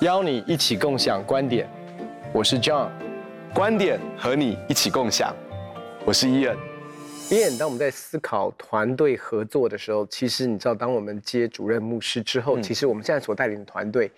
邀你一起共享观点，我是 John，观点和你一起共享，我是 Ian。Ian，当我们在思考团队合作的时候，其实你知道，当我们接主任牧师之后，嗯、其实我们现在所带领的团队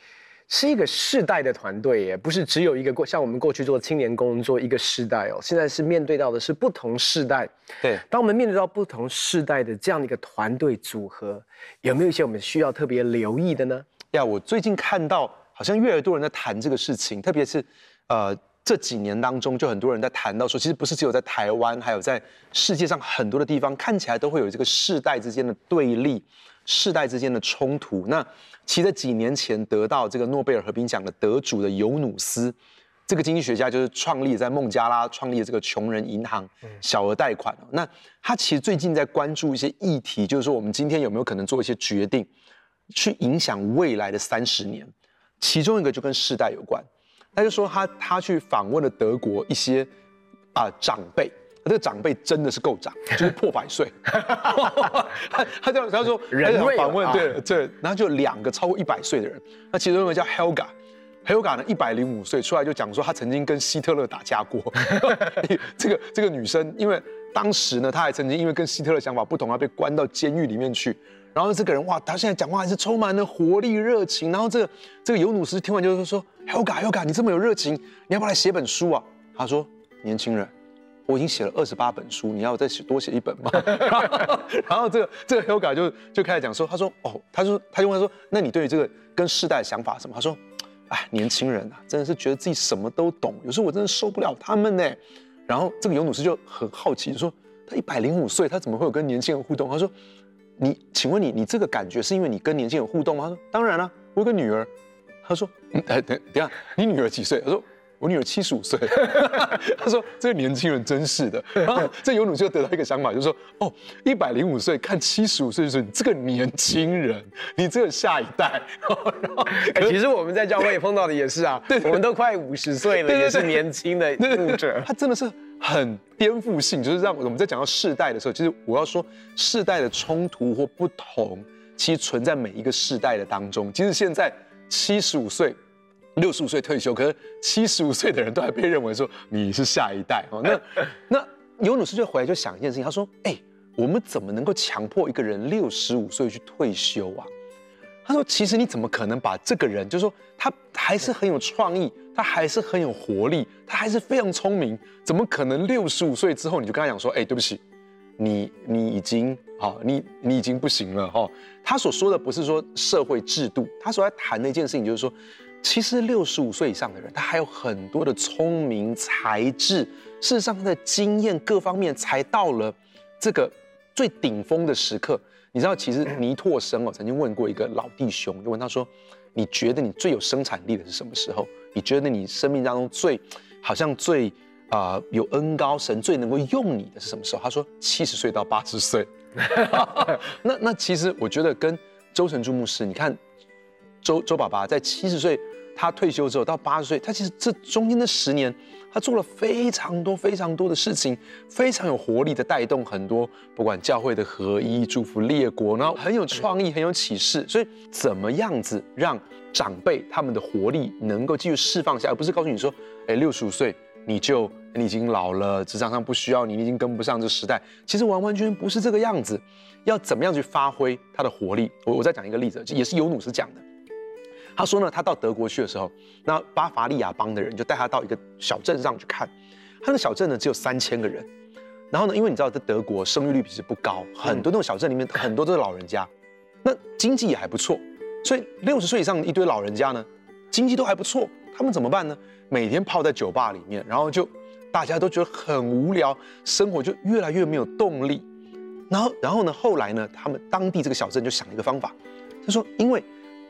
是一个世代的团队，耶不是只有一个过，像我们过去做青年工作一个世代哦，现在是面对到的是不同世代。对，当我们面对到不同世代的这样的一个团队组合，有没有一些我们需要特别留意的呢？呀，我最近看到。好像越来越多人在谈这个事情，特别是，呃，这几年当中，就很多人在谈到说，其实不是只有在台湾，还有在世界上很多的地方，看起来都会有这个世代之间的对立，世代之间的冲突。那其实在几年前得到这个诺贝尔和平奖的得主的尤努斯，这个经济学家就是创立在孟加拉创立的这个穷人银行，小额贷款。那他其实最近在关注一些议题，就是说我们今天有没有可能做一些决定，去影响未来的三十年。其中一个就跟世代有关，他就说他他去访问了德国一些啊、呃、长辈，这个长辈真的是够长，就是破百岁。他他这样他说，访问对对，然后就两个超过一百岁的人，那其中一个叫 Helga，Helga 呢一百零五岁出来就讲说他曾经跟希特勒打架过。这个这个女生，因为当时呢，她还曾经因为跟希特勒想法不同，而被关到监狱里面去。然后这个人哇，他现在讲话还是充满了活力、热情。然后这个这个尤努斯听完就是说：“Helga，Helga，你这么有热情，你要不要来写本书啊？”他说：“年轻人，我已经写了二十八本书，你要再写多写一本吗？” 然后，然后这个这个 Helga 就就开始讲说：“他说哦，他说他就问他说，那你对于这个跟世代的想法什么？”他说：“哎，年轻人啊，真的是觉得自己什么都懂，有时候我真的受不了他们呢。”然后这个尤努斯就很好奇说：“他一百零五岁，他怎么会有跟年轻人互动？”他说。你，请问你，你这个感觉是因为你跟年轻人互动吗？他说当然了，我有个女儿。他说，嗯，哎，等等下，你女儿几岁？他说我女儿七十五岁。他说这个年轻人真是的。然后这尤努就得到一个想法，就是说哦，一百零五岁看七十五岁就是你这个年轻人，你这个下一代。然后，哎，其实我们在教会也碰到的也是啊，对，我们都快五十岁了，也是年轻的牧者。他真的是。很颠覆性，就是让我们在讲到世代的时候，其实我要说，世代的冲突或不同，其实存在每一个世代的当中。其实现在七十五岁、六十五岁退休，可是七十五岁的人都还被认为说你是下一代哦。那 那尤努斯就回来就想一件事情，他说：“哎，我们怎么能够强迫一个人六十五岁去退休啊？”他说：“其实你怎么可能把这个人，就是说他还是很有创意，他还是很有活力，他还是非常聪明，怎么可能六十五岁之后你就跟他讲说，哎，对不起，你你已经好，你你已经不行了哈。”他所说的不是说社会制度，他所在谈的一件事情就是说，其实六十五岁以上的人，他还有很多的聪明才智，事实上他的经验各方面才到了这个最顶峰的时刻。你知道，其实尼拓生哦曾经问过一个老弟兄，就问他说：“你觉得你最有生产力的是什么时候？你觉得你生命当中最好像最啊、有恩高神最能够用你的是什么时候？”他说：“七十岁到八十岁。” 那那其实我觉得跟周成柱牧师，你看周周爸爸在七十岁。他退休之后到八十岁，他其实这中间的十年，他做了非常多非常多的事情，非常有活力的带动很多，不管教会的合一、祝福列国，然后很有创意、很有启示。所以，怎么样子让长辈他们的活力能够继续释放下，而不是告诉你说，哎，六十五岁你就你已经老了，职场上不需要你，你已经跟不上这时代。其实完完全全不是这个样子。要怎么样去发挥他的活力？我我再讲一个例子，也是尤努斯讲的。他说呢，他到德国去的时候，那巴伐利亚邦的人就带他到一个小镇上去看。他那个小镇呢只有三千个人，然后呢，因为你知道在德国生育率其实不高，很多那种小镇里面很多都是老人家，那经济也还不错，所以六十岁以上一堆老人家呢，经济都还不错，他们怎么办呢？每天泡在酒吧里面，然后就大家都觉得很无聊，生活就越来越没有动力。然后，然后呢，后来呢，他们当地这个小镇就想了一个方法，他说，因为。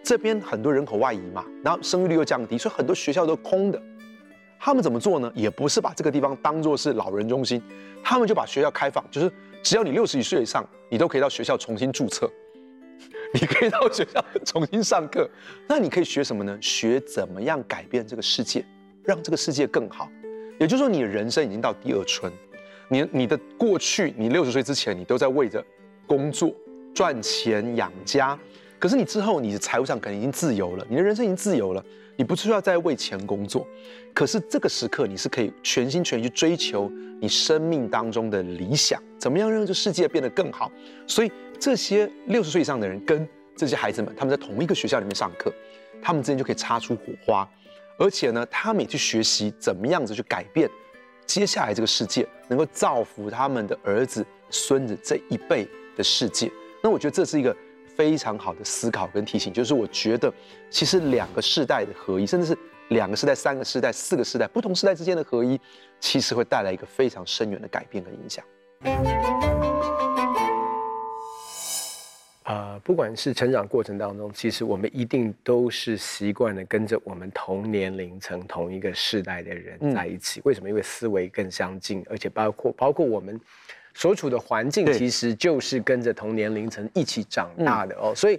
这边很多人口外移嘛，然后生育率又降低，所以很多学校都空的。他们怎么做呢？也不是把这个地方当作是老人中心，他们就把学校开放，就是只要你六十几岁以上，你都可以到学校重新注册，你可以到学校重新上课。那你可以学什么呢？学怎么样改变这个世界，让这个世界更好。也就是说，你的人生已经到第二春。你你的过去，你六十岁之前，你都在为着工作赚钱养家，可是你之后，你的财务上可能已经自由了，你的人生已经自由了，你不需要再为钱工作。可是这个时刻，你是可以全心全意去追求你生命当中的理想，怎么样让这世界变得更好？所以这些六十岁以上的人跟这些孩子们，他们在同一个学校里面上课，他们之间就可以擦出火花，而且呢，他们也去学习怎么样子去改变接下来这个世界，能够造福他们的儿子、孙子这一辈的世界。那我觉得这是一个非常好的思考跟提醒，就是我觉得其实两个世代的合一，甚至是。两个世代、三个世代、四个世代，不同世代之间的合一，其实会带来一个非常深远的改变跟影响。呃，不管是成长过程当中，其实我们一定都是习惯了跟着我们同年龄层、同一个世代的人在一起。嗯、为什么？因为思维更相近，而且包括包括我们所处的环境，其实就是跟着同年龄层一起长大的哦，所以。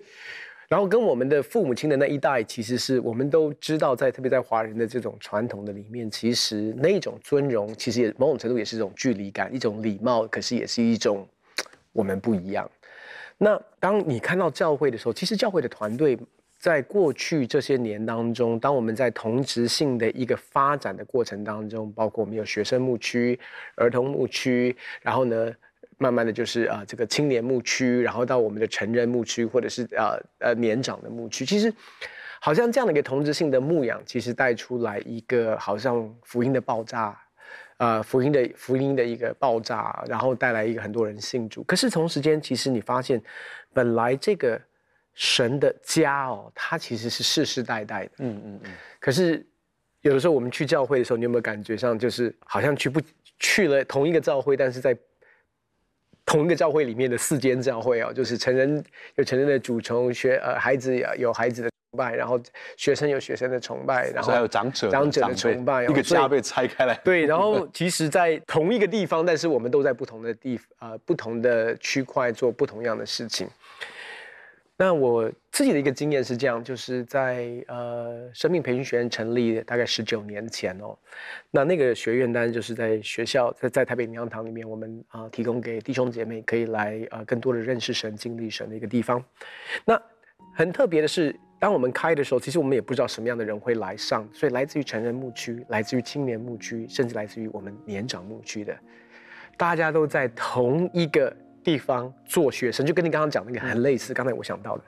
然后跟我们的父母亲的那一代，其实是我们都知道，在特别在华人的这种传统的里面，其实那一种尊荣，其实也某种程度也是一种距离感，一种礼貌，可是也是一种我们不一样。那当你看到教会的时候，其实教会的团队在过去这些年当中，当我们在同质性的一个发展的过程当中，包括我们有学生牧区、儿童牧区，然后呢，慢慢的就是啊、呃，这个青年牧区，然后到我们的成人牧区，或者是呃，呃年长的牧区，其实好像这样的一个同质性的牧养，其实带出来一个好像福音的爆炸，呃、福音的福音的一个爆炸，然后带来一个很多人信主。可是同时间，其实你发现，本来这个神的家哦，它其实是世世代代的，嗯嗯嗯。可是有的时候我们去教会的时候，你有没有感觉上就是好像去不去了同一个教会，但是在同一个教会里面的四间教会哦，就是成人有成人的主从，学呃孩子有孩子的崇拜，然后学生有学生的崇拜，然后还有长者长者的崇拜，一个家被拆开来。对，然后 其实，在同一个地方，但是我们都在不同的地呃不同的区块做不同样的事情。那我自己的一个经验是这样，就是在呃生命培训学院成立大概十九年前哦，那那个学院当然就是在学校在在台北灵粮堂里面，我们啊、提供给弟兄姐妹可以来、呃、更多的认识神、经历神的一个地方。那很特别的是，当我们开的时候，其实我们也不知道什么样的人会来上，所以来自于成人牧区、来自于青年牧区，甚至来自于我们年长牧区的，大家都在同一个。地方做学生，就跟你刚刚讲那个很类似。刚才我想到的，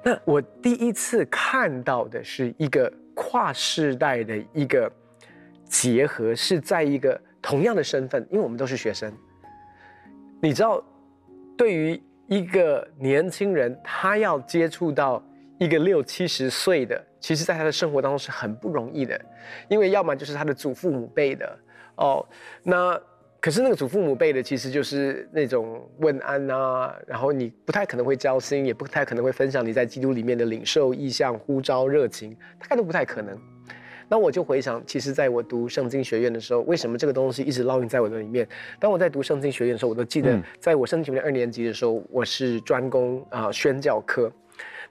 那我第一次看到的是一个跨世代的一个结合，是在一个同样的身份，因为我们都是学生。你知道，对于一个年轻人，他要接触到一个六七十岁的，其实在他的生活当中是很不容易的，因为要么就是他的祖父母辈的哦，那。可是那个祖父母辈的，其实就是那种问安啊，然后你不太可能会交心，也不太可能会分享你在基督里面的领受意向、呼召、热情，大概都不太可能。那我就回想，其实在我读圣经学院的时候，为什么这个东西一直烙印在我的里面？当我在读圣经学院的时候，我都记得，在我圣经学院二年级的时候，我是专攻啊、呃、宣教科。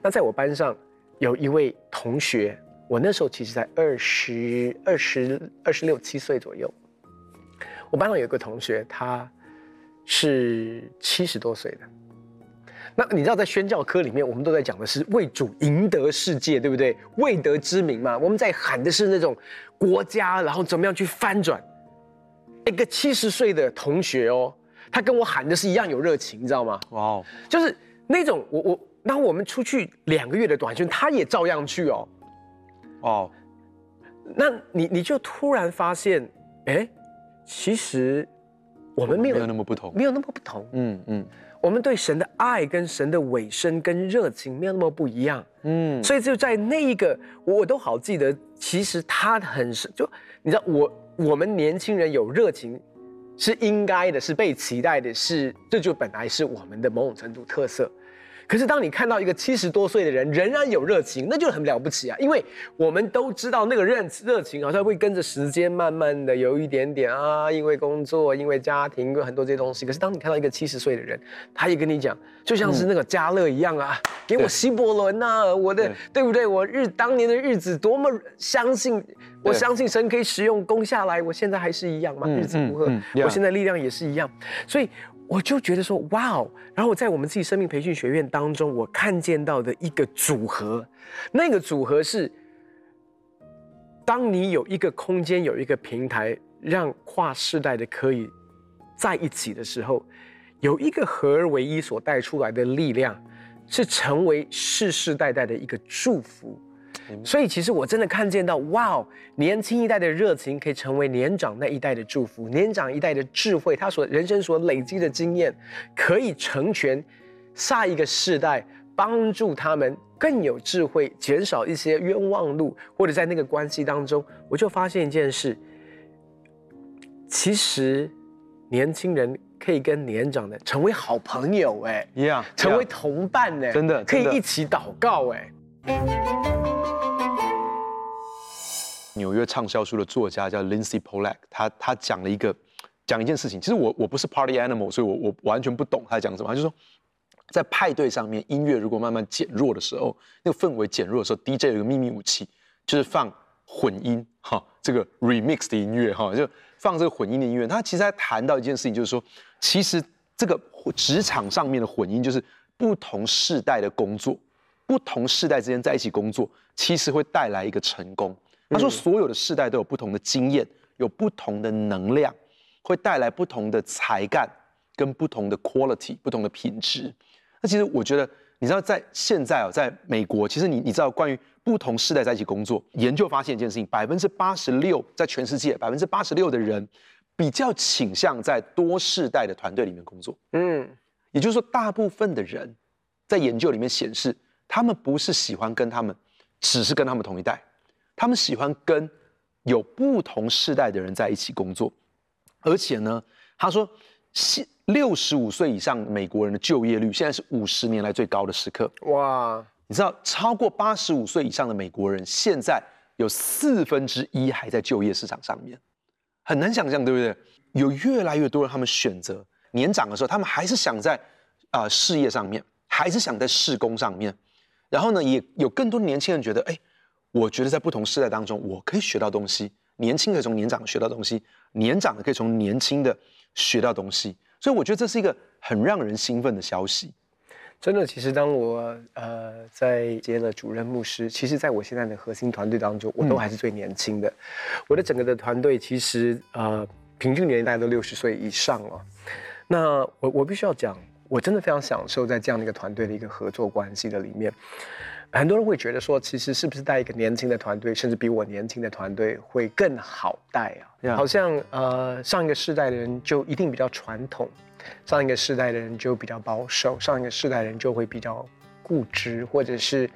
那在我班上有一位同学，我那时候其实才二十二十二十六七岁左右。我班上有一个同学，他是七十多岁的。那你知道，在宣教科里面，我们都在讲的是为主赢得世界，对不对？为得之名嘛，我们在喊的是那种国家，然后怎么样去翻转。一个七十岁的同学哦，他跟我喊的是一样有热情，你知道吗？哇哦，就是那种我我，然后我们出去两个月的短训，他也照样去哦。哦，那你你就突然发现，哎。其实，我们没有，没有那么不同，没有那么不同。嗯嗯，我们对神的爱跟神的委身跟热情没有那么不一样。嗯，所以就在那一个，我都好记得。其实他很是，就你知道，我我们年轻人有热情是应该的，是被期待的，是这就本来是我们的某种程度特色。可是当你看到一个七十多岁的人仍然有热情，那就很了不起啊！因为我们都知道那个热热情好像会跟着时间慢慢的有一点点啊，因为工作，因为家庭，因为很多这些东西。可是当你看到一个七十岁的人，他也跟你讲，就像是那个家乐一样啊，嗯、给我希伯伦呐，我的对，对不对？我日当年的日子多么相信，我相信神可以使用攻下来，我现在还是一样嘛，日子如何，嗯嗯、我现在力量也是一样，所以。我就觉得说，哇哦！然后我在我们自己生命培训学院当中，我看见到的一个组合，那个组合是，当你有一个空间，有一个平台，让跨世代的可以在一起的时候，有一个合而为一所带出来的力量，是成为世世代代的一个祝福。所以，其实我真的看见到，哇哦，年轻一代的热情可以成为年长那一代的祝福，年长一代的智慧，他所人生所累积的经验，可以成全下一个世代，帮助他们更有智慧，减少一些冤枉路，或者在那个关系当中，我就发现一件事，其实年轻人可以跟年长的成为好朋友，哎，一样，成为同伴，哎，真的，可以一起祷告，哎。纽约畅销书的作家叫 Lindsay Pollack，他他讲了一个讲一件事情。其实我我不是 Party Animal，所以我我完全不懂他讲什么。他就说，在派对上面，音乐如果慢慢减弱的时候，那个氛围减弱的时候，DJ 有个秘密武器，就是放混音哈，这个 remix 的音乐哈，就放这个混音的音乐。他其实还谈到一件事情，就是说，其实这个职场上面的混音，就是不同世代的工作，不同世代之间在一起工作，其实会带来一个成功。他说：“所有的世代都有不同的经验，有不同的能量，会带来不同的才干跟不同的 quality，不同的品质。那其实我觉得，你知道，在现在啊，在美国，其实你你知道，关于不同世代在一起工作，研究发现一件事情：百分之八十六，在全世界，百分之八十六的人比较倾向在多世代的团队里面工作。嗯，也就是说，大部分的人在研究里面显示，他们不是喜欢跟他们，只是跟他们同一代。”他们喜欢跟有不同世代的人在一起工作，而且呢，他说，现六十五岁以上美国人的就业率现在是五十年来最高的时刻。哇！你知道，超过八十五岁以上的美国人现在有四分之一还在就业市场上面，很难想象，对不对？有越来越多人他们选择年长的时候，他们还是想在啊、呃、事业上面，还是想在事工上面，然后呢，也有更多年轻人觉得，哎。我觉得在不同时代当中，我可以学到东西。年轻可以从年长学到东西，年长的可以从年轻的学到东西。所以我觉得这是一个很让人兴奋的消息。真的，其实当我呃在接了主任牧师，其实在我现在的核心团队当中，我都还是最年轻的。嗯、我的整个的团队其实呃平均年龄大概都六十岁以上了。那我我必须要讲，我真的非常享受在这样的一个团队的一个合作关系的里面。很多人会觉得说，其实是不是带一个年轻的团队，甚至比我年轻的团队会更好带啊.好像呃上一个世代的人就一定比较传统，上一个世代的人就比较保守，上一个世代的人就会比较固执，或者是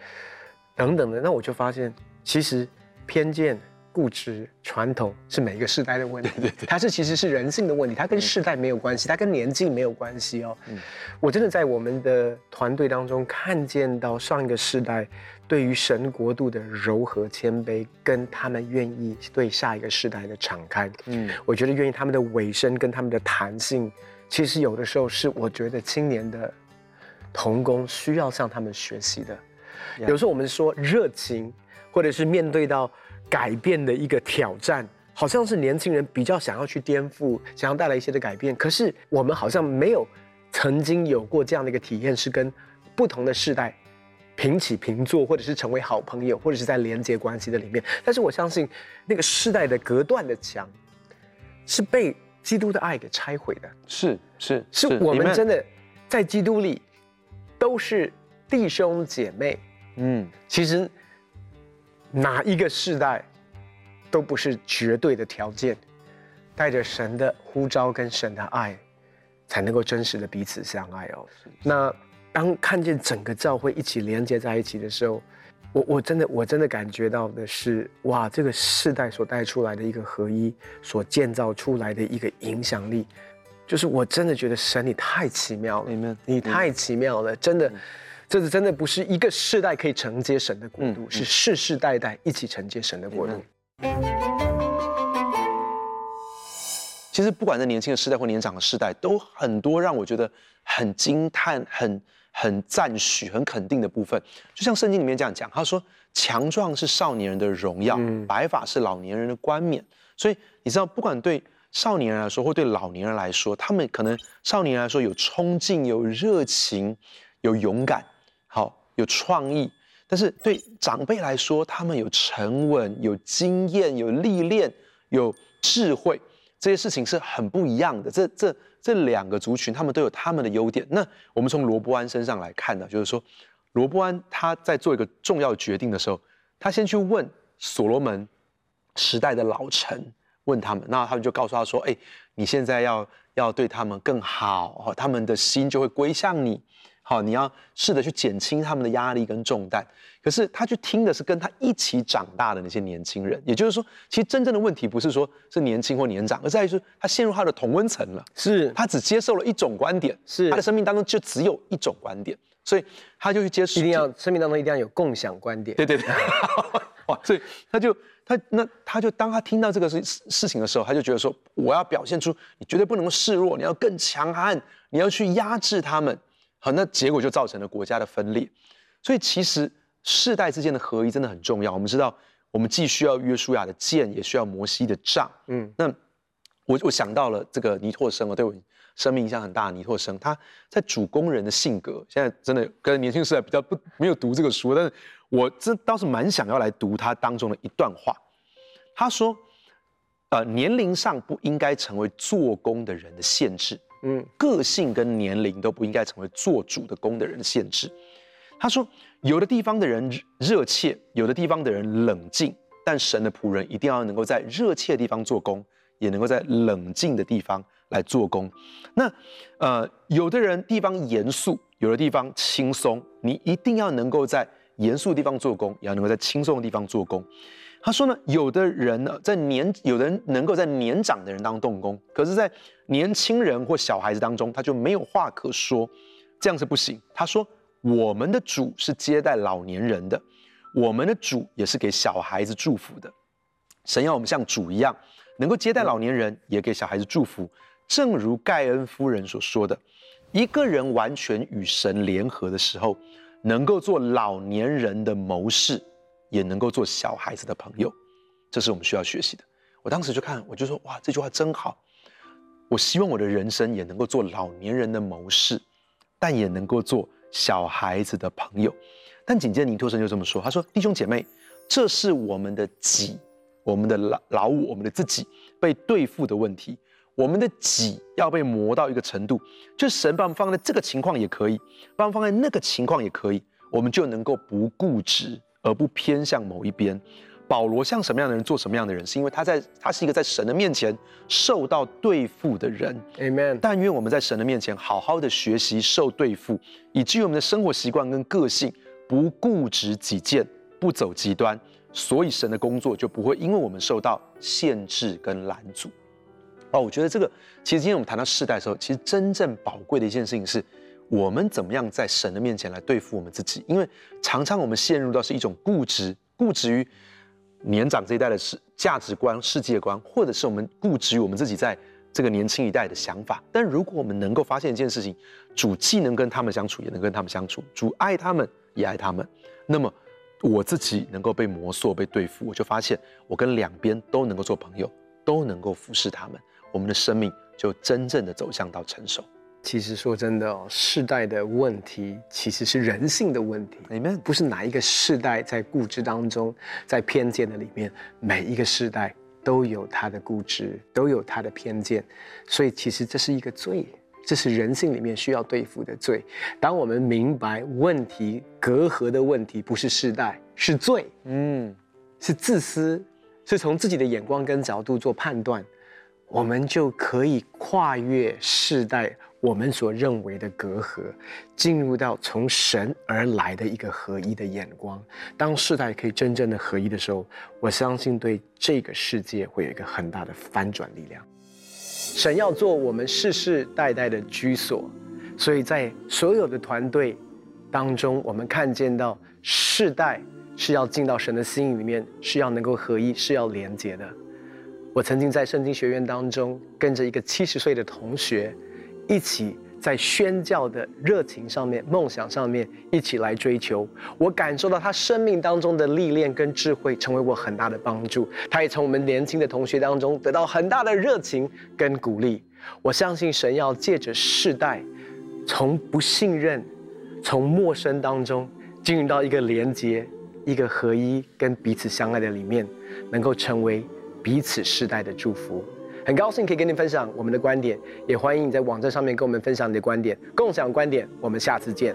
等等的。那我就发现，其实偏见。固执传统是每一个世代的问题，对对对，它是其实是人性的问题，它跟世代没有关系，它跟年纪没有关系哦。嗯，我真的在我们的团队当中看见到上一个世代对于神国度的柔和谦卑，跟他们愿意对下一个世代的敞开。嗯，我觉得愿意他们的尾声跟他们的弹性，其实有的时候是我觉得青年的童工需要向他们学习的。有时候我们说热情，或者是面对到。改变的一个挑战，好像是年轻人比较想要去颠覆，想要带来一些的改变。可是我们好像没有曾经有过这样的一个体验，是跟不同的世代平起平坐，或者是成为好朋友，或者是在连接关系的里面。但是我相信，那个世代的隔断的墙是被基督的爱给拆毁的。是是是，我们真的在基督里都是弟兄姐妹。嗯，其实。哪一个世代都不是绝对的条件，带着神的呼召跟神的爱，才能够真实的彼此相爱哦。那当看见整个教会一起连接在一起的时候，我我真的我真的感觉到的是，哇，这个世代所带出来的一个合一，所建造出来的一个影响力，就是我真的觉得神你太奇妙了，你太奇妙了，真的。这是真的不是一个世代可以承接神的国度，嗯、是世世代代一起承接神的国度。其实不管是年轻的世代或年长的世代，都很多让我觉得很惊叹、很很赞许、很肯定的部分。就像圣经里面这样讲，他说：“强壮是少年人的荣耀，嗯、白发是老年人的冠冕。”所以你知道，不管对少年人来说，或对老年人来说，他们可能少年人来说有冲劲、有热情、有勇敢，好有创意；但是对长辈来说，他们有沉稳、有经验、有历练、有智慧。这些事情是很不一样的，这这这两个族群，他们都有他们的优点。那我们从罗伯安身上来看呢，就是说，罗伯安他在做一个重要决定的时候，他先去问所罗门时代的老臣，问他们，那他们就告诉他说：“哎，你现在要要对他们更好，他们的心就会归向你。”好，你要试着去减轻他们的压力跟重担。可是他去听的是跟他一起长大的那些年轻人，也就是说，其实真正的问题不是说是年轻或年长，而在于说他陷入他的同温层了。是，他只接受了一种观点，是他的生命当中就只有一种观点，所以他就去接受。一定要生命当中一定要有共享观点。对对对。哇，所以他就他那他就当他听到这个事事情的时候，他就觉得说，我要表现出你绝对不能够示弱，你要更强悍，你要去压制他们。好，那结果就造成了国家的分裂。所以其实世代之间的合一真的很重要。我们知道，我们既需要约书亚的剑，也需要摩西的杖。嗯，那我我想到了这个尼拓生哦，对我生命影响很大的尼拓生，他在主工人的性格，现在真的跟年轻时代比较不没有读这个书，但是我真倒是蛮想要来读他当中的一段话。他说，呃，年龄上不应该成为做工的人的限制。嗯，个性跟年龄都不应该成为做主的工的人限制。他说，有的地方的人热切，有的地方的人冷静，但神的仆人一定要能够在热切的地方做工，也能够在冷静的地方来做工。那，呃，有的人地方严肃，有的地方轻松，你一定要能够在严肃的地方做工，也要能够在轻松的地方做工。他说呢，有的人呢，在年，有的人能够在年长的人当中动工，可是，在年轻人或小孩子当中，他就没有话可说，这样是不行。他说，我们的主是接待老年人的，我们的主也是给小孩子祝福的。神要我们像主一样，能够接待老年人，也给小孩子祝福。正如盖恩夫人所说的，一个人完全与神联合的时候，能够做老年人的谋士。也能够做小孩子的朋友，这是我们需要学习的。我当时就看，我就说，哇，这句话真好。我希望我的人生也能够做老年人的谋士，但也能够做小孩子的朋友。但紧接着尼托生就这么说，他说：“弟兄姐妹，这是我们的己，我们的老老我，我们的自己被对付的问题。我们的己要被磨到一个程度，就神把我们放在这个情况也可以，把我们放在那个情况也可以，我们就能够不固执。”而不偏向某一边，保罗像什么样的人做什么样的人，是因为他在他是一个在神的面前受到对付的人。Amen。但愿我们在神的面前好好的学习受对付，以至于我们的生活习惯跟个性不固执己见，不走极端，所以神的工作就不会因为我们受到限制跟拦阻。哦，我觉得这个其实今天我们谈到世代的时候，其实真正宝贵的一件事情是。我们怎么样在神的面前来对付我们自己？因为常常我们陷入到是一种固执，固执于年长这一代的世价值观、世界观，或者是我们固执于我们自己在这个年轻一代的想法。但如果我们能够发现一件事情，主既能跟他们相处，也能跟他们相处，主爱他们，也爱他们，那么我自己能够被磨塑、被对付，我就发现我跟两边都能够做朋友，都能够服侍他们，我们的生命就真正的走向到成熟。其实说真的哦，世代的问题其实是人性的问题。Amen。不是哪一个世代在固执当中，在偏见的里面，每一个世代都有他的固执，都有他的偏见。所以其实这是一个罪，这是人性里面需要对付的罪。当我们明白问题隔阂的问题不是世代，是罪，嗯，是自私，是从自己的眼光跟角度做判断，我们就可以跨越世代。我们所认为的隔阂，进入到从神而来的一个合一的眼光。当世代可以真正的合一的时候，我相信对这个世界会有一个很大的翻转力量。神要做我们世世代代的居所，所以在所有的团队当中，我们看见到世代是要进到神的心里面，是要能够合一，是要连结的。我曾经在圣经学院当中，跟着一个七十岁的同学，一起在宣教的热情上面、梦想上面一起来追求。我感受到他生命当中的历练跟智慧，成为我很大的帮助。他也从我们年轻的同学当中得到很大的热情跟鼓励。我相信神要借着世代，从不信任、从陌生当中进入到一个连接、一个合一跟彼此相爱的里面，能够成为。彼此世代的祝福，很高兴可以跟你分享我们的观点，也欢迎你在网站上面跟我们分享你的观点，共享观点。我们下次见。